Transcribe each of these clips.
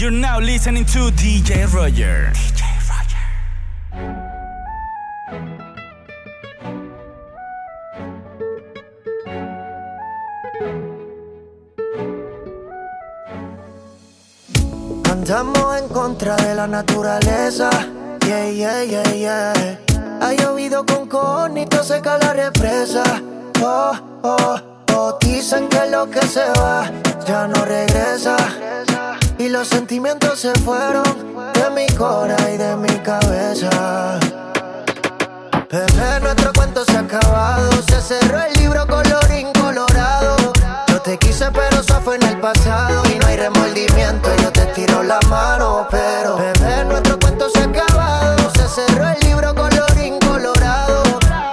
You're now listening to DJ Roger. DJ Roger. Andamos en contra de la naturaleza. Yeah, yeah, yeah, yeah. Ha llovido con conito, seca la represa. Oh, oh, oh. Dicen que lo que se va ya no regresa. Y los sentimientos se fueron de mi cora y de mi cabeza. Bebé, nuestro cuento se ha acabado. Se cerró el libro colorín colorado. Yo te quise, pero eso fue en el pasado. Y no hay remordimiento, yo te tiro la mano. Pero, bebé, nuestro cuento se ha acabado. Se cerró el libro colorín colorado.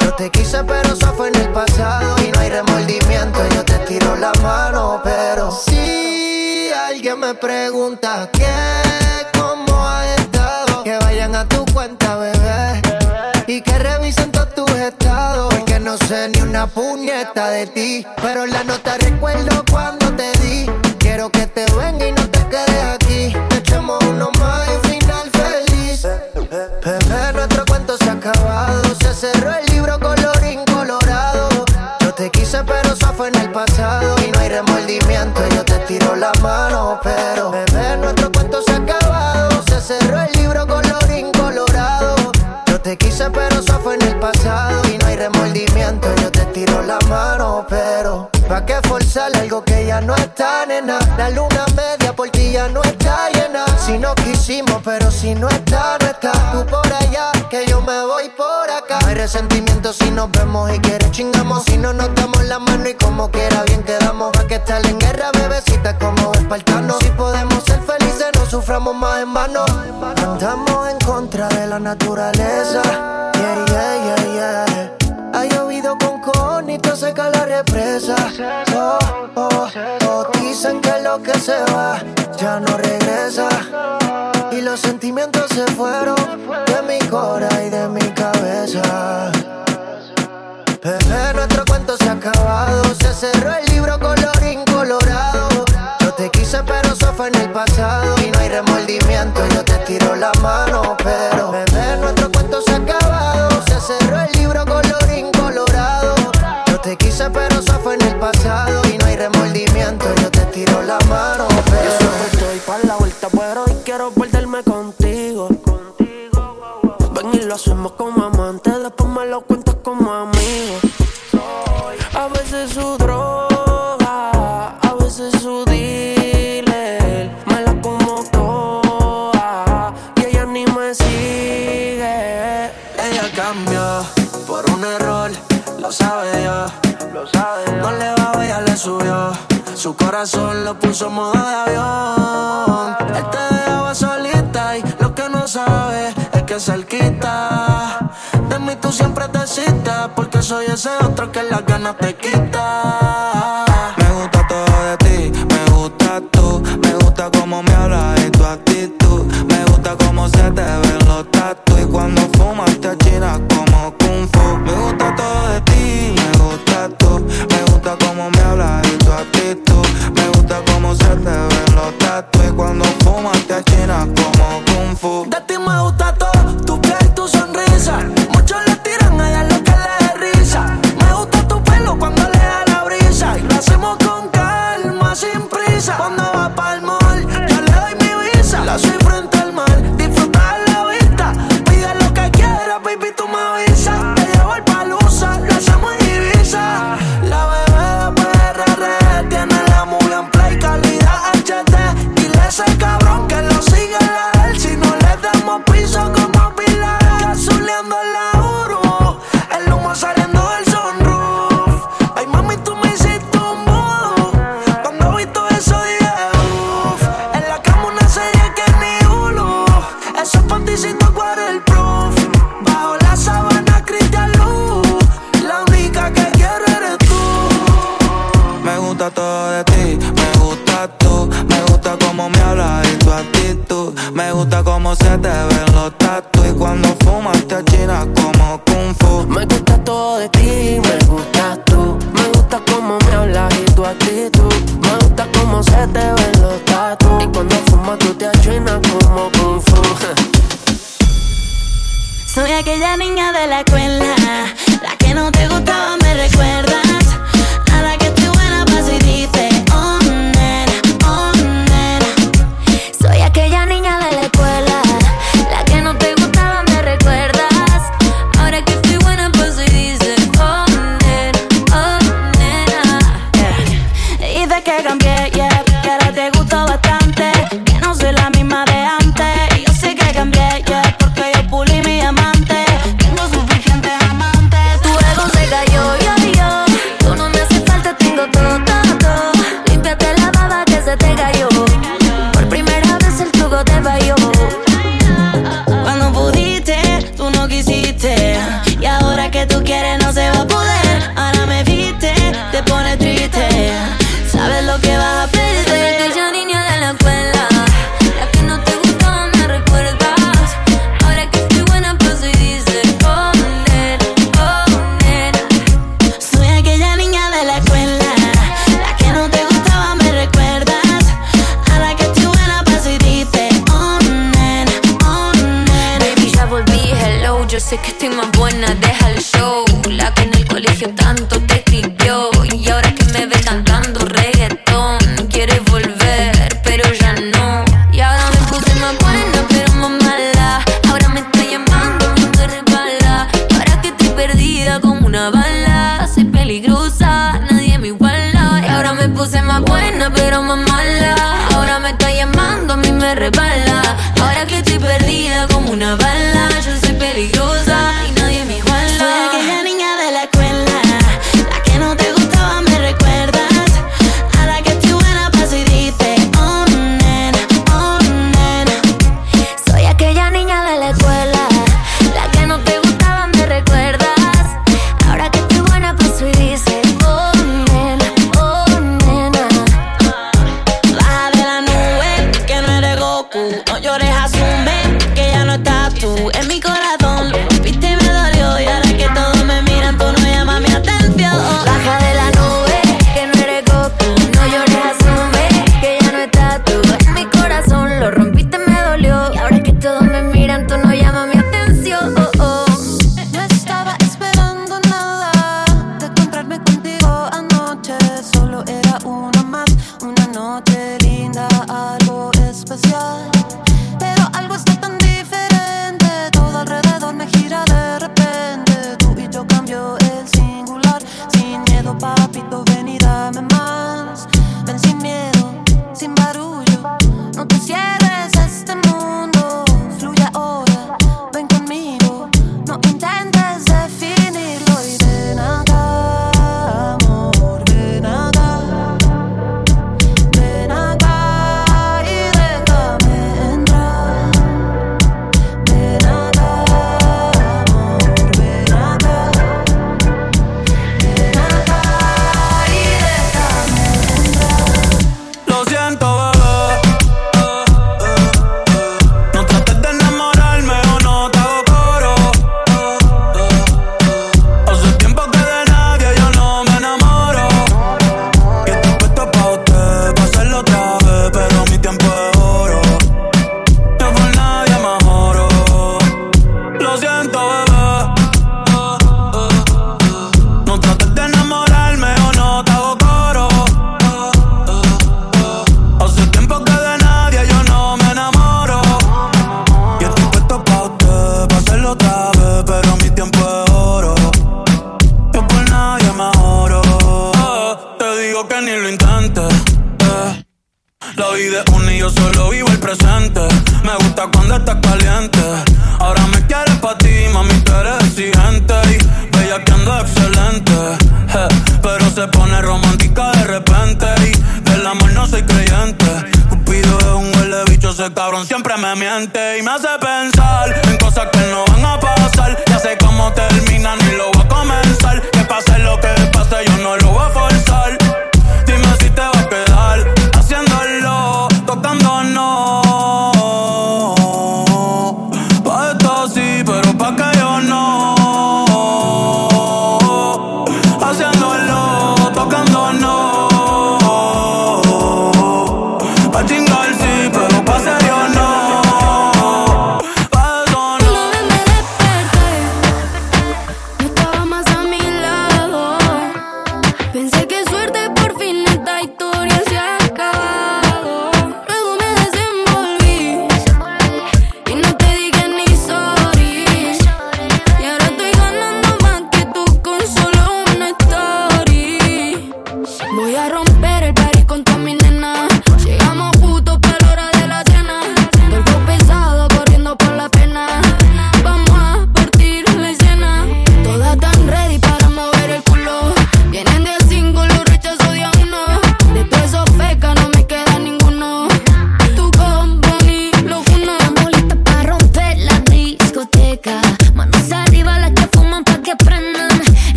Yo te quise, pero eso fue en el pasado. Y no hay remordimiento, yo te tiro la mano. Pero, alguien me pregunta qué, cómo ha estado, que vayan a tu cuenta, bebé. Y que revisen todos tus estados. Porque no sé ni una puñeta de ti. Pero la nota recuerdo cuando te di. Quiero que te venga y no te quedes aquí. Echemos uno más y final feliz. Bebé, nuestro cuento se ha acabado. Se cerró el libro colorín colorado. Yo te quise, pero eso fue en el pasado. Y no hay remordimiento, Pero, bebé, nuestro cuento se ha acabado. Se cerró el libro colorín colorado. Yo te quise, pero eso fue en el pasado. Y no hay remordimiento, yo te tiro la mano. Pero, ¿pa' qué forzar algo que ya no está, nena? La luna media por ti ya no está llena. Si no quisimos, pero si no está, no está. Tú por allá, que yo me voy por acá. No hay resentimiento si nos vemos y quieres chingamos. Subió. Su corazón lo puso en modo de avión. Él te dejaba solita y lo que no sabe es que cerquita. De mí tú siempre te citas porque soy ese otro que las ganas te quita.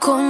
Con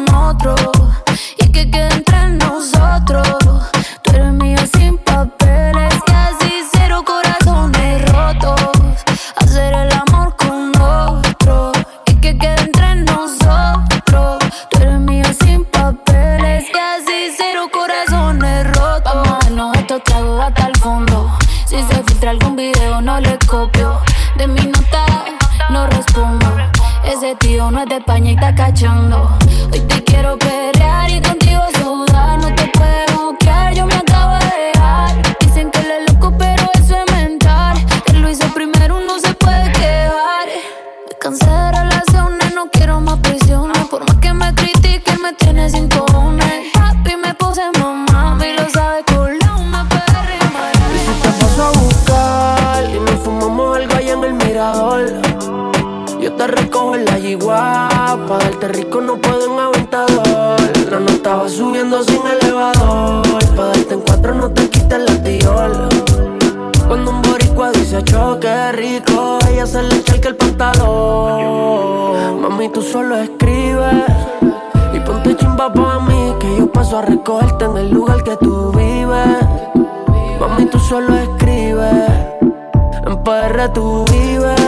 tú vives.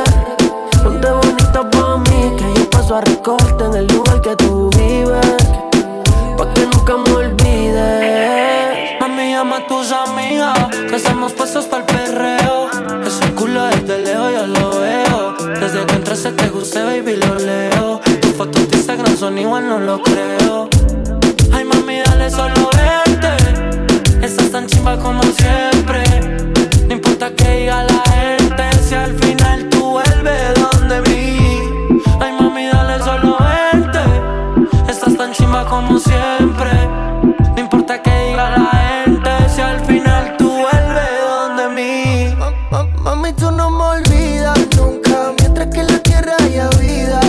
Ponte bonita pa' mí, que yo paso a recogerte en el lugar que tú vives. Pa' que nunca me olvides. Mami, llama a tus amigas, que estamos puestos para el perreo. Ese culo desde lejos yo lo veo. Desde que entraste te guste, baby, lo leo. Tus fotos de Instagram son igual, no lo creo. Ay, mami, dale solo verte. Estás tan chimba como siempre. No importa que diga la como siempre. No importa que diga la gente, si al final tú vuelves donde mí. Ma- ma- Mami, tú no me olvidas nunca, mientras que en la tierra haya vida.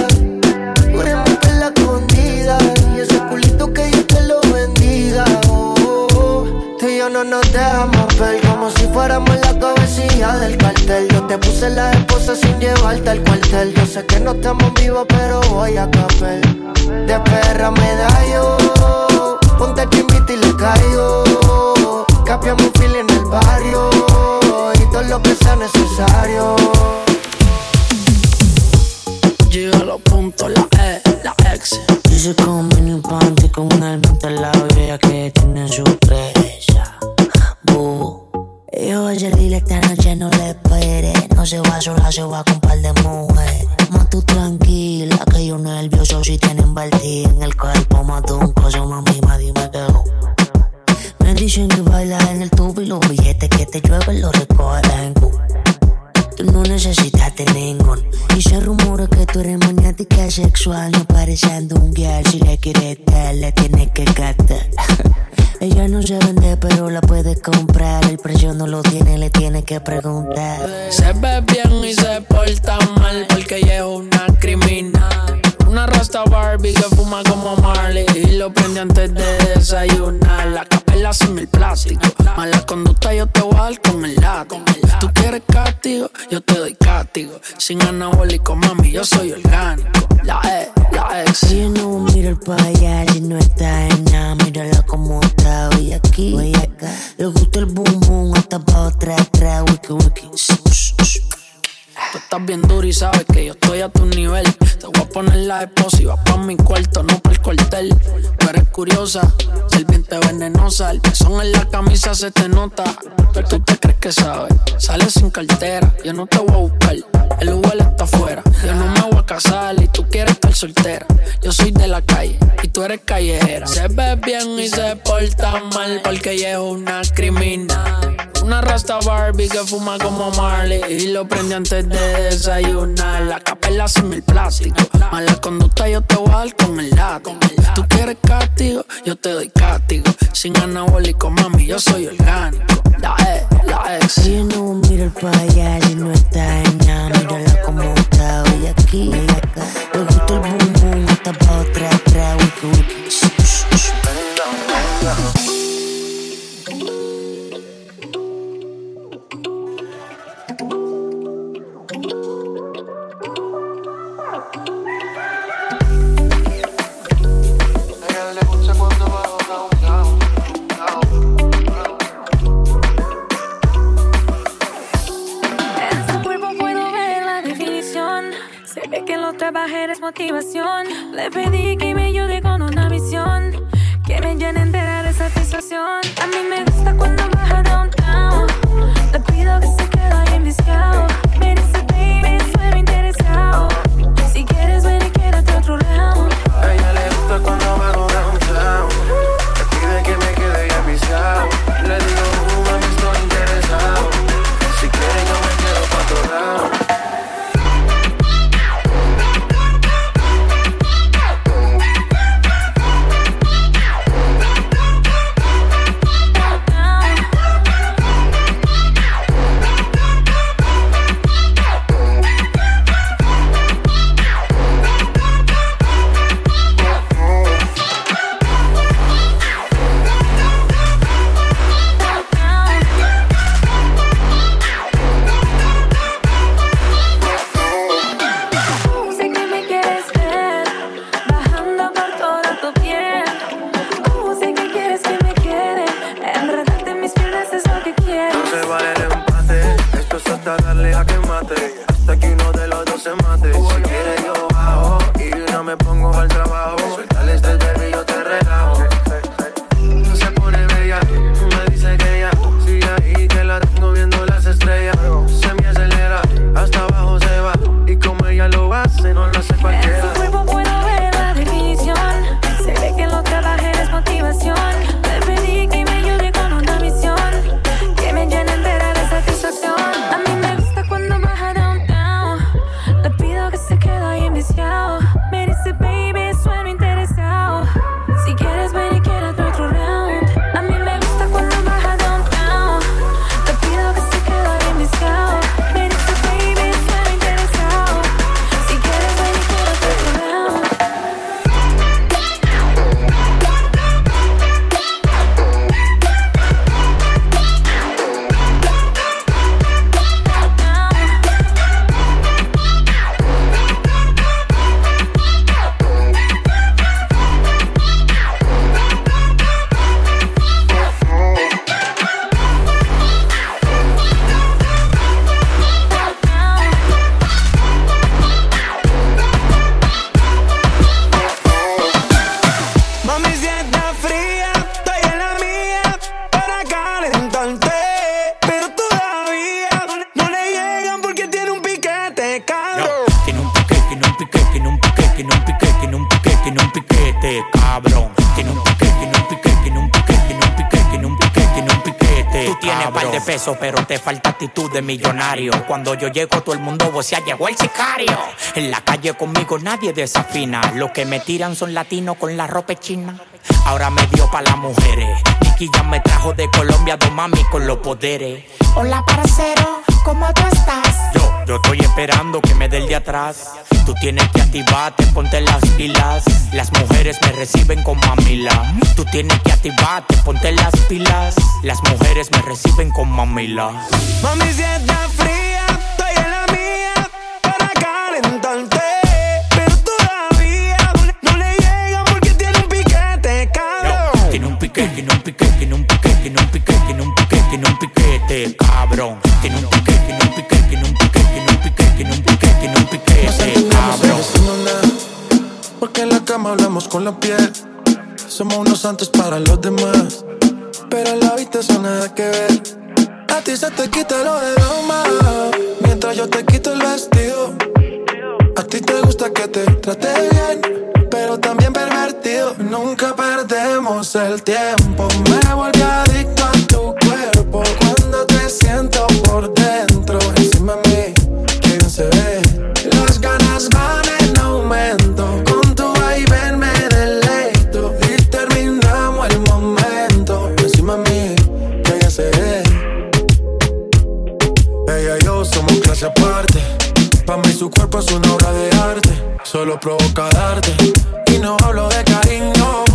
Juremos que la escondida y ese culito que Dios te lo bendiga. Oh, oh, oh. Tú y yo no nos dejamos ver como si fuéramos la cabecilla del te puse la esposa sin llevarte al cuartel. Yo sé que no estamos vivos, pero voy a caper. De perra me da yo, ponte invito y le caigo. Capiamos un fil en el barrio y todo lo que sea necesario. Llega a los puntos, la E, la X. Dice con mini panty con una almita al lado Yo ayer dile esta noche no le espere. No se va sola, se va con un par de mujeres. Más tú tranquila, que yo nervioso si tienen vertido en el cuerpo. Mato un coso, mami, ma, dime que. Me dicen que bailas en el tubo y los billetes que te llueven los recoges en Q. Tú no necesitas de ningún. Y se rumora que tú eres maniática sexual, no pareciendo un girl. Si le quieres dar, le tienes que gastar. Ella no se vende, pero la puedes comprar. El precio no lo tiene, le tienes que preguntar. Se ve bien y se porta mal porque ella es una criminal. Una rasta Barbie que fuma como Marley y lo prende antes de desayunar. Capela sin el plástico. Mala conducta yo te voy a dar con el látigo. Tú quieres castigo, yo te doy castigo. Sin anabólico, mami, yo soy orgánico. La E, la X. Ella no mira el pa' allá si no está en nada. Mírala como está hoy aquí, hoy acá. Le gusta el boom boom, hasta pa' atrás, atrás, wiki wiki. Tú estás bien duro y sabes que yo estoy a tu nivel. Te voy a poner la esposa y vas pa' mi cuarto, no pa' el cuartel. Tú eres curiosa, serpiente venenosa. El pezón en la camisa se te nota. Pero tú te crees que sabes. Sales sin cartera, yo no te voy a buscar. El Uber está afuera, yo no me voy a casar. Y tú quieres estar soltera. Yo soy de la calle y tú eres callejera. Se ve bien y se porta mal porque ella es una criminal. Una rasta Barbie que fuma como Marley y lo prende antes de desayunar. La capela sin el plástico. Mala conducta yo te voy a dar con el látigo. Tú quieres castigo, yo te doy castigo. Sin anabólico, mami, yo soy orgánico. La E, la E. Si no mira para allá y no está en nada, mírala como está hoy aquí y acá. Hasta darle a que mate. Hasta que uno de los dos se mate. Si quieres yo bajo y no me pongo al trabajo. Suéltale este baby, yo te relajo. Piquete, cabrón. Tiene un piquete, tiene un piquete, tiene un piquete, tiene un piquete, tiene un piquete, tiene un piquete. Tú tienes par de pesos, pero te falta actitud de millonario. Cuando yo llego, todo el mundo vocea, llegó el sicario. En la calle conmigo nadie desafina. Los que me tiran son latinos con la ropa china. Ahora me dio pa' las mujeres. Nicky ya me trajo de Colombia dos mami con los poderes. Hola, parcero, ¿cómo tú estás? Yo, yo estoy esperando que me dé el de atrás. Tú tienes que activarte, ponte las pilas. Las mujeres me reciben con mamila. Tú tienes que activarte, ponte las pilas. Las mujeres me reciben con mamila. Mami, si está fría, piquete, tiene un piquete, tiene un piquete, tiene un piquete, tiene un piquete, tiene un piquete, cabrón. Tiene un piquete, tiene un piquete, tiene un piquete, tiene un piquete, tiene un piquete, tiene un piquete, cabrón. Porque en la cama hablamos con la piel. Somos unos santos para los demás. Pero en la habitación nada que ver. A ti se te quita lo de Roma. Mientras yo te quito el vestido. Ti te gusta que te trate bien. Pero también pervertido. Nunca perdemos el tiempo. Me volví adicto a tu cuerpo. Cuando te siento por dentro. Encima de mí, que se ve. Las ganas van en aumento. Con tu ven me deleito. Y terminamos el momento. Encima de mí, que se ve. Ella y yo somos clase aparte. Para mí su cuerpo es una obra de arte. Solo provoca darte. Y no hablo de cariño.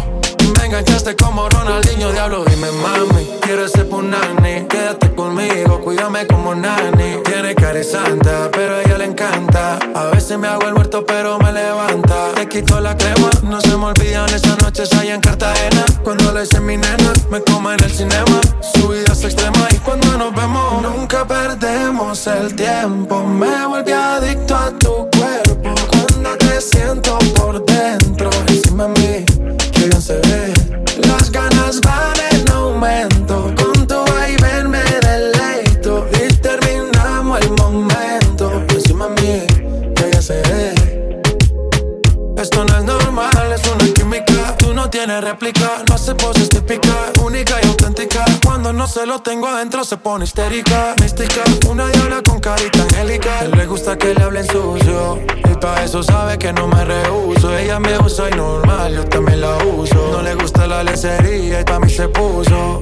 Me enganchaste como Ronaldinho, diablo, dime mami. Quiero ser punani, quédate conmigo, cuídame como nani. Tiene cara santa, pero a ella le encanta. A veces me hago el muerto, pero me levanta. Te quito la crema, no se me olvidan esas noches allá en Cartagena. Cuando le hice mi nena, me como en el cinema. Su vida es extrema y cuando nos vemos, nunca perdemos el tiempo. Me volví adicto a tu cuerpo. Cuando te siento por dentro, encima de mí, se ve. Las ganas van No hace poses típicas. Única y auténtica. Cuando no se lo tengo adentro se pone histérica. Mística, una diabla con carita angélica. Le gusta que le hablen sucio. Y pa' eso sabe que no me rehuso. Ella me usa y normal, yo también la uso. No le gusta la lencería y pa' mí se puso.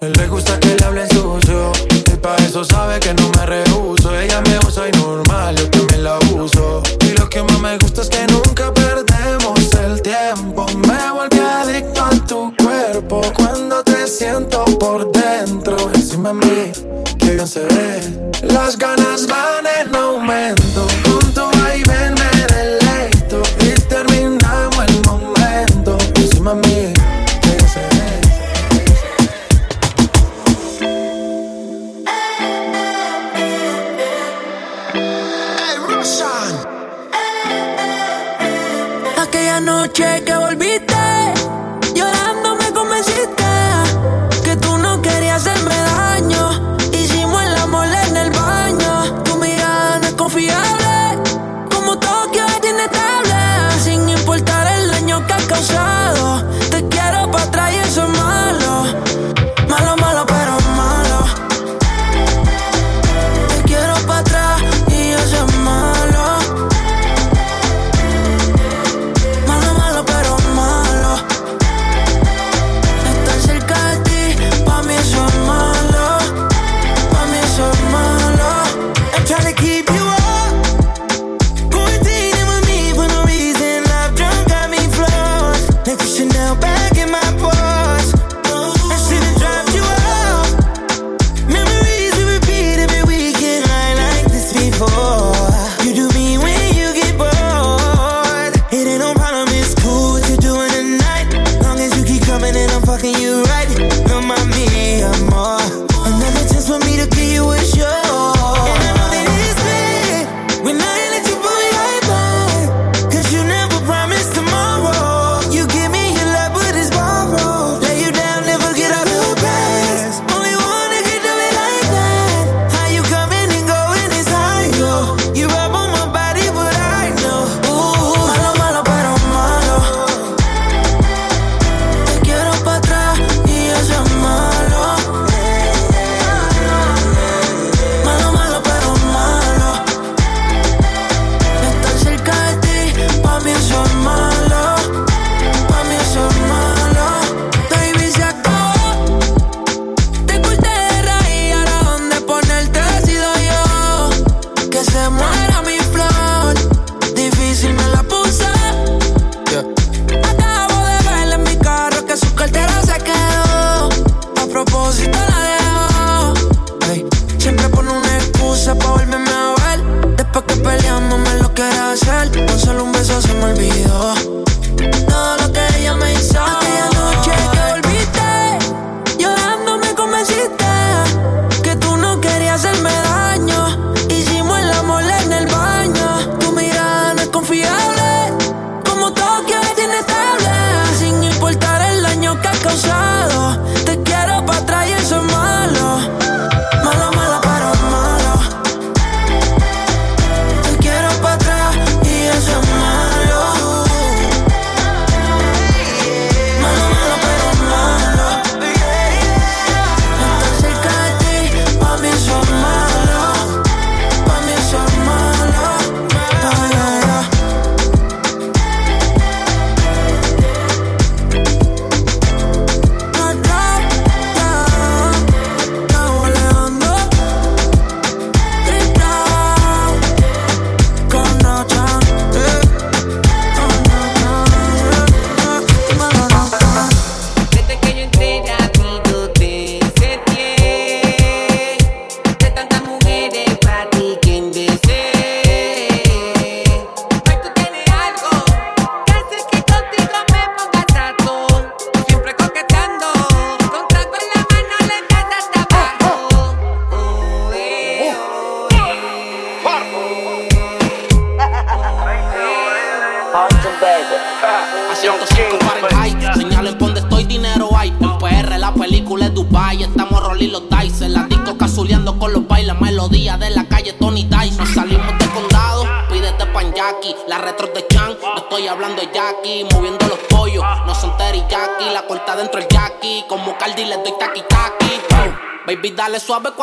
Él le gusta que le hablen sucio. Y pa' eso sabe que no me rehuso. Ella me usa y normal, yo también la uso. Y lo que más me gusta es que nunca perdemos el tiempo. Me volví adicto a tu cuerpo. Cuando te siento por dentro, encima de mí, que bien se ve. Las ganas van en aumento. Con tu ven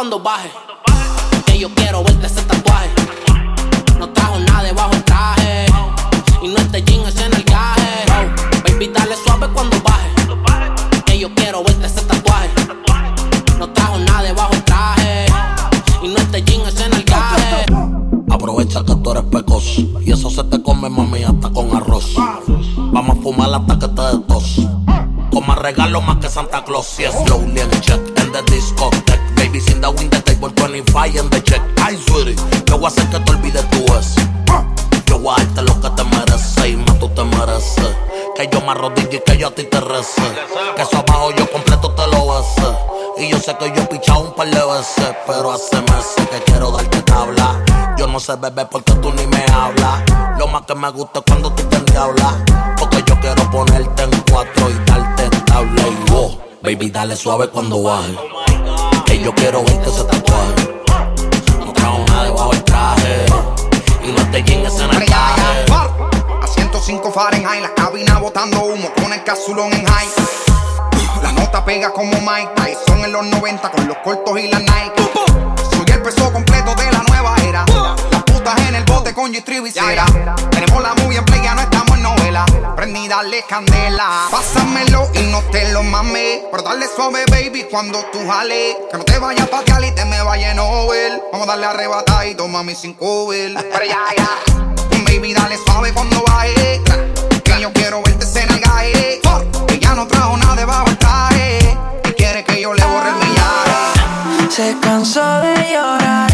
cuando baje. Que yo quiero verte ese tatuaje. No trajo nada debajo el traje. Y no este jean es en el gaje. baby, dale suave cuando baje. Que yo quiero verte ese tatuaje. No trajo nada debajo el traje. Y no este jean es en el gaje. Aprovecha que tú eres pecoso. Y eso se te come, mami, hasta con arroz. Vamos a fumar hasta que te tos. Como regalo más que Santa Claus. Y es slowly and check in the discotheque. Baby, sin the win the table 25 en the check. Ay, sweetie, yo voy a hacer que te olvides tu es. Yo voy a darte lo que te mereces y más tú te mereces. Que yo me arrodille y que yo a ti te rece. Que eso abajo yo completo te lo bese. Y yo sé que yo he pichado un par de veces. Pero hace meses que quiero darte tabla. Yo no sé beber porque tú ni me hablas. Lo más que me gusta es cuando tú te endiablas. Porque yo quiero ponerte en cuatro y darte tabla. Y wow, baby, dale suave cuando baje. Yo quiero verte ese tatuaje. No trajo nada debajo del traje. Y no te llegues en el traje. A 105 Fahrenheit, la cabina botando humo con el casulón en high. La nota pega como Mike Tyson en los 90 con los cortos y la Nike. Soy el peso completo de la nueva era. Las putas en el bote con g Tenemos la movie en play, ya no estamos Prendí, dale candela. Pásamelo y no te lo mames. Pero dale suave, baby, cuando tú jales. Que no te vayas pa' Cali y te me vaya en. Vamos a darle arrebatadito, mami, sin cover. Pero ya, ya. Baby, dale suave cuando baje. Que yo quiero verte en el gaje. Ella no trajo nada debajo del traje. Y quiere que yo le borre el millaje. Se cansó de llorar.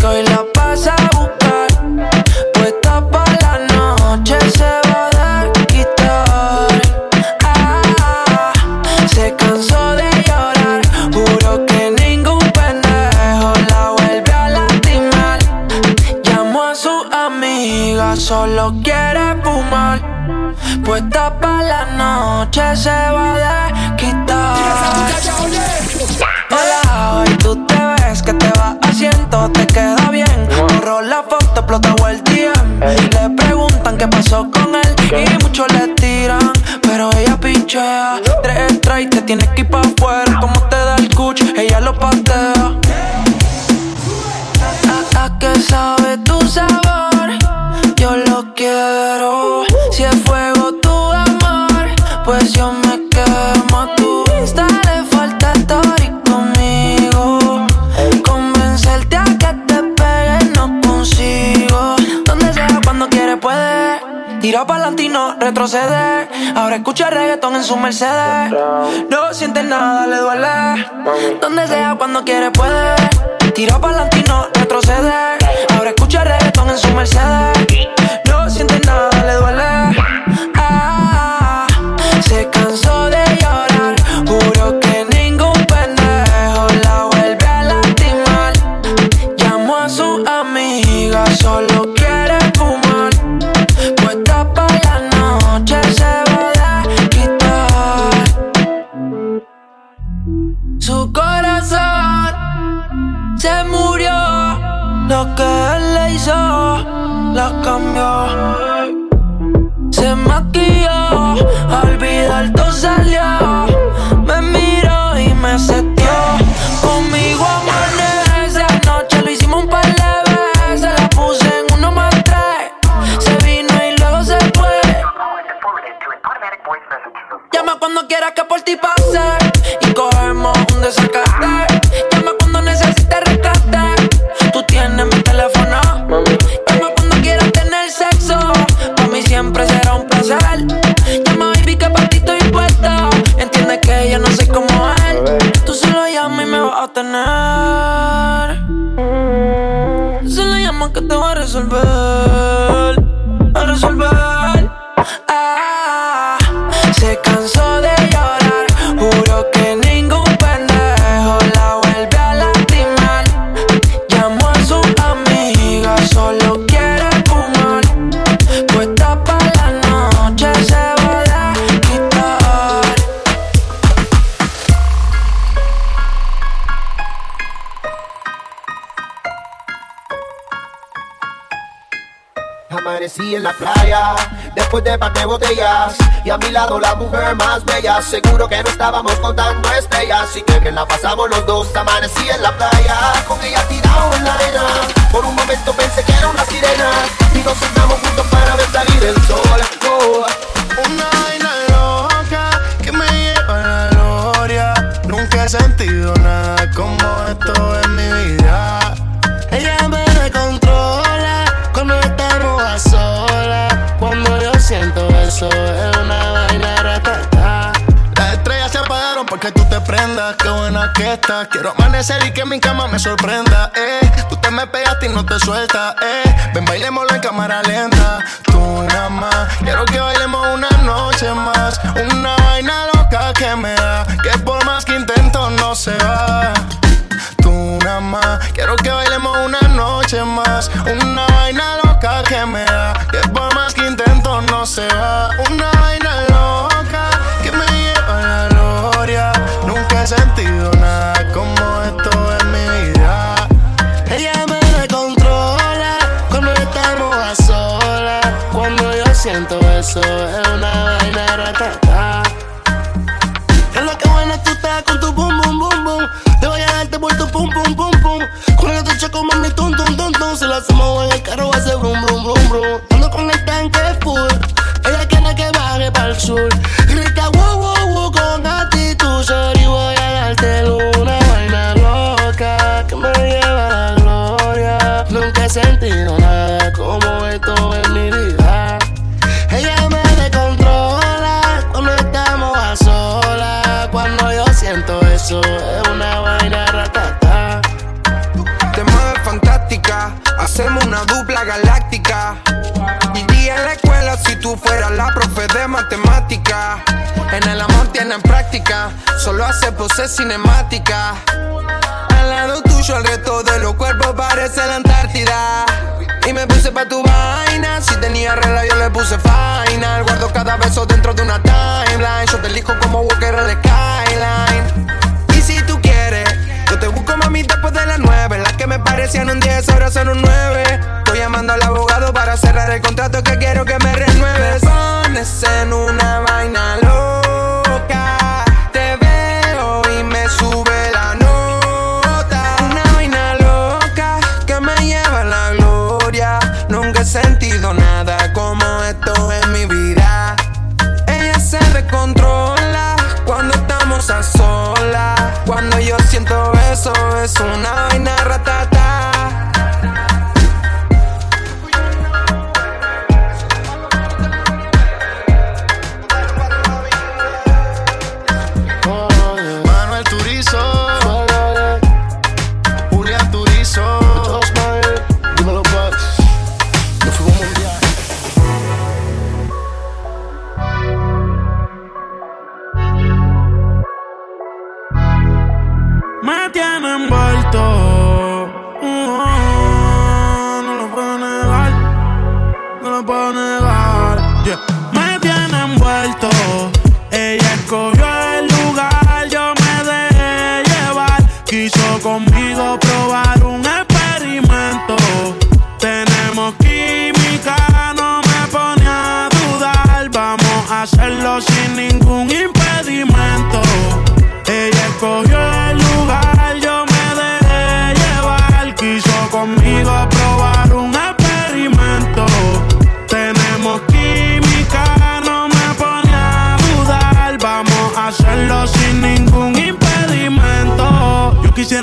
Que hoy la pasa a buscar. Puesta pa' la noche se va a quitar. Ah, se cansó de llorar. Juro que ningún pendejo la vuelve a lastimar. Llamó a su amiga, solo quiere fumar. Puesta pa' la noche se va a quitar. Que te queda bien. Borró la foto, explota el DM. Le preguntan qué pasó con él y muchos le tiran, pero ella pinchea. Tres strikes, te tienes que ir pa' afuera. Como te da el cuch, ella lo patea. ¿A, a qué sabe tu sabor? Yo lo quiero. No retroceder. Ahora escucha reggaetón en su Mercedes. No siente nada, le duele. Donde sea, cuando quiere puede. Tira pa'lante y no retroceder. Ahora escucha reggaetón en su Mercedes. No siente nada, le duele. La cambió. Se maquilló, olvidar todo salió. Me miró y me setió. Conmigo amanece. Anoche lo hicimos un par de veces. La puse en uno más tres. Se vino y luego se fue. Llama cuando quieras que por ti pase. Y cogemos un desacate. Botellas. Y a mi lado la mujer más bella. Seguro que no estábamos contando estrellas. Así que bien la pasamos los dos Amanecí en la playa, con ella tirado en la arena. Por un momento pensé que era una sirena. Y nos sentamos juntos para ver salir el sol. Oh. Una vaina loca que me lleva a la gloria. Nunca he sentido nada Quiero amanecer y que mi cama me sorprenda. Eh, tú te me pegaste y no te sueltas. Eh, ven, bailémoslo en cámara lenta. Tú nada más. Quiero que bailemos una noche más. Una vaina loca que me da. Que por más que intento no se va. Tú nada más. Quiero que bailemos una noche más. Una vaina loca que me da. Que por más que intento no se va. Una eso, es una vaina ratata. Es lo que bueno tú estás con tu boom, boom, boom, boom. Te voy a darte por tu pum, pum, pum, pum. El te choco, mami, tum, tum, tum, tum. Si lo hacemos en el carro, ser brum, brum, brum, brum. Ando con el tanque full. Ella quiere que baje para el sur. Una dupla galáctica. Iría en la escuela si tú fueras la profe de matemática. En el amor tienen práctica, solo hace poses cinemática. Al lado tuyo el resto de los cuerpos parece la Antártida. Y me puse pa' tu vaina, si tenía regla yo le puse final. Guardo cada beso dentro de una timeline. Yo te elijo como Walker en la skyline. Y si tú quieres, yo te busco mami después de las nueve. Que me parecían un 10 ahora son un 9. Estoy llamando al abogado para cerrar el contrato que quiero que me renueves. Pones en una vaina loca. Es una vaina ratata. Escogió el lugar, yo me dejé llevar. Quiso conmigo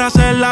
impedimento.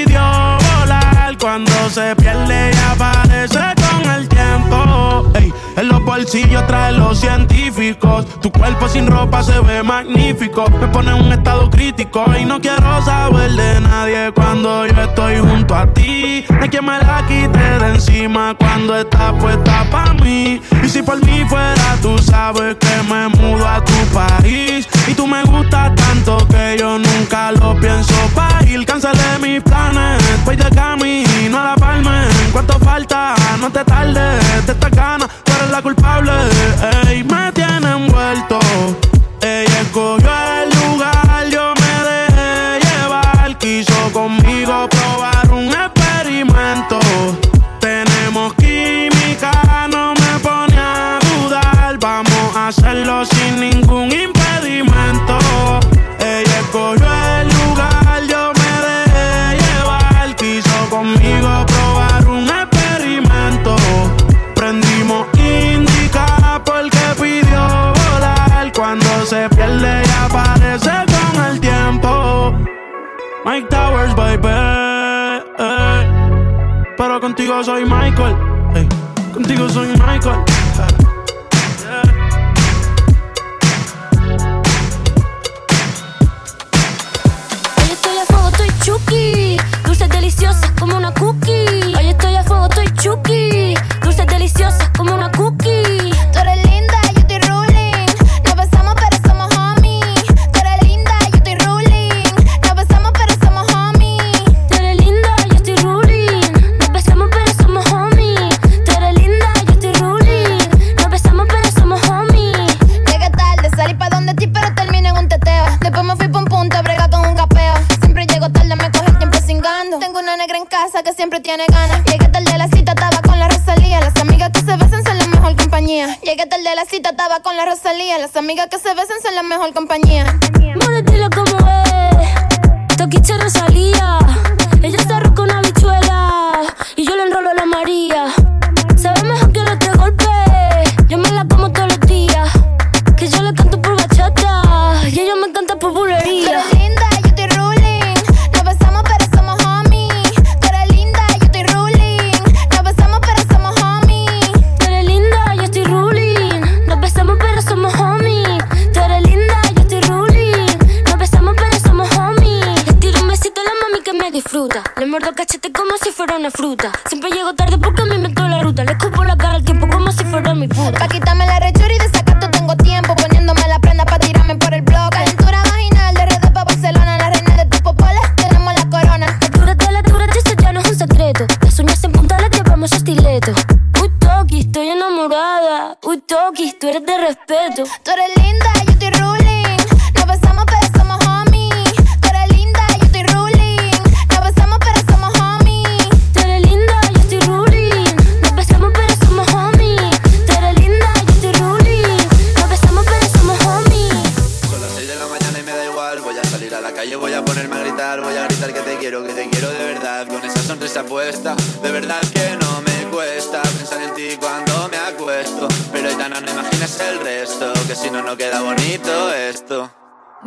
decidió volar. Cuando se pierde y aparece con el tiempo. Ey, en los bolsillos trae los científicos. Tu cuerpo sin ropa se ve magnífico. Me pone en un estado crítico y no quiero saber de nadie cuando yo estoy junto a ti. De quien me la quite de encima cuando está puesta para mí. Y si por mí fuera, tú sabes que me mudo a tu país. Y tú me gustas tanto que yo nunca lo pienso ir Cancelé mis planes, voy de camino a la palma. En cuanto falta, no te tardes. De esta gana, tú eres la culpable. Ey, me tiene envuelto Mike Towers, baby. Eh. Pero contigo soy Michael. Contigo soy Michael. Yeah. Hoy estoy a fuego, estoy chucky. Dulces deliciosas como una cookie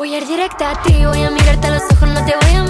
Voy a ir directa a ti, voy a mirarte a los ojos, no te voy a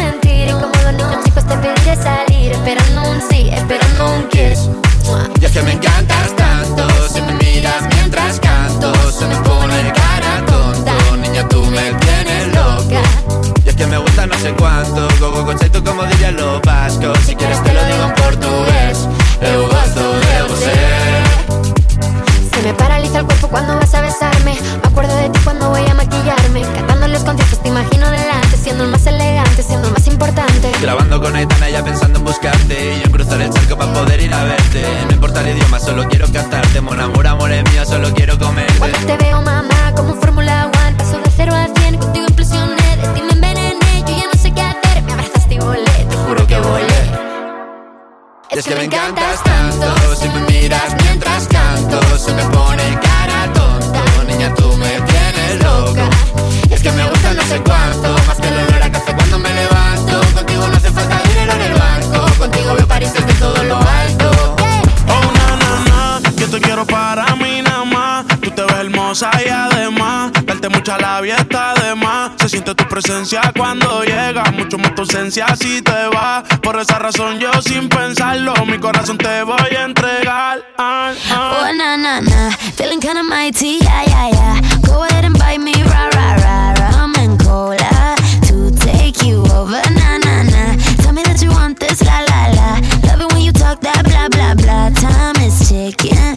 todavía está de más. Se siente tu presencia cuando llega, mucho más tu ausencia si te va. Por esa razón yo sin pensarlo, mi corazón te voy a entregar. Ah, ah. Oh, na, na, na. Feeling kinda mighty, yeah, yeah, yeah. Go ahead and bite me, rah, rah, rah. Rum and cola to take you over, na, na, na. Tell me that you want this, la, la, la. Love it when you talk that blah, blah, blah. Time is ticking,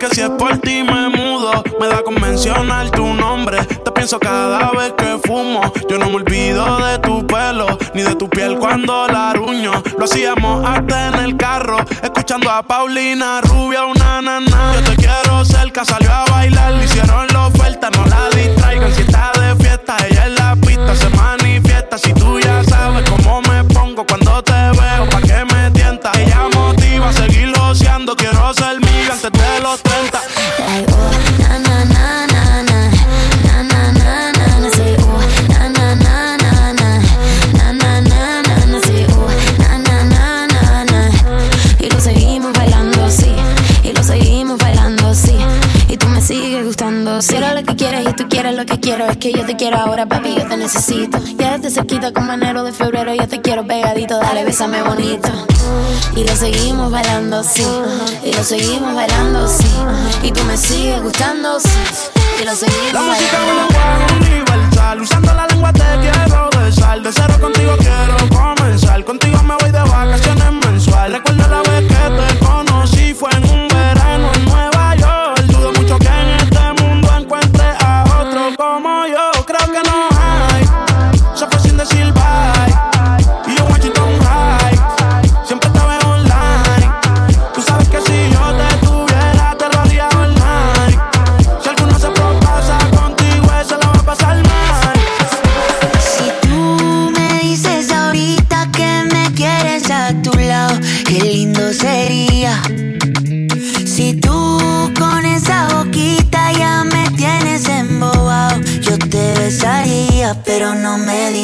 que si es por ti me mudo. Me da con mencionar tu nombre. Te pienso cada vez que fumo. Yo no me olvido de tu pelo, ni de tu piel cuando la ruño. Lo hacíamos hasta en el carro, escuchando a Paulina Rubia, una nana. Yo te quiero cerca, salió a bailar. Le hicieron la oferta, no la distraigan. Si está de fiesta, ella en la pista se manifiesta. Si tú ya sabes cómo me pongo cuando te veo, pa' que me tienta. Ella motiva a seguir oceando. Quiero ser era lo que quieres y tú quieres lo que quiero, es que yo te quiero ahora, papi, yo te necesito. Ya desde cerquita como enero de febrero, yo te quiero pegadito, dale, bésame bonito. Y lo seguimos bailando así, y lo seguimos bailando así. Y tú me sigues gustando, sí, y lo seguimos La música es un bailando. lenguaje universal. Usando la lengua te quiero besar. De cero contigo quiero comenzar. Contigo me voy de vacaciones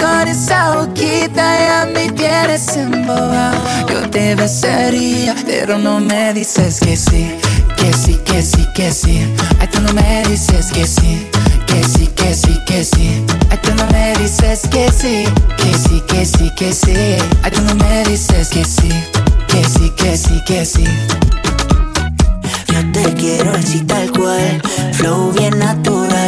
con esa boquita ya me tienes embobado, yo te besaría, pero no me dices que sí. Que sí, que sí, que sí. Ay, tú no me dices que sí. Que sí, que sí, que sí. Ay, tú no me dices que sí. Que sí, que sí, que sí. Ay, tú no me dices que sí. Que sí, que sí, que sí. Yo te quiero así tal cual, flow bien natural.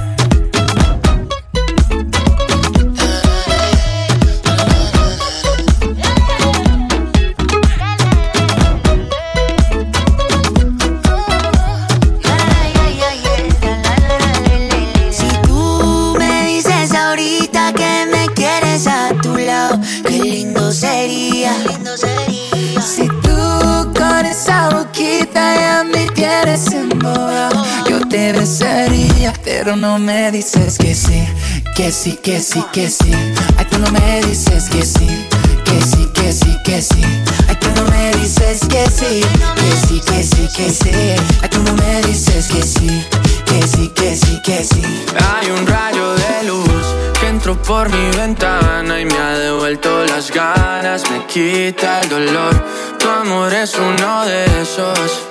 flores. Yo te besaría, pero no me dices que sí, que sí, que sí, que sí. Ay, tú no me dices que sí, que sí, que sí, que sí. Ay, tú no me dices que sí, que sí, que sí, que sí. Ay, tú no me dices que sí, que sí, que sí, que sí. Hay un rayo de luz que entró por mi ventana y me ha devuelto las ganas, me quita el dolor. Tu amor es uno de esos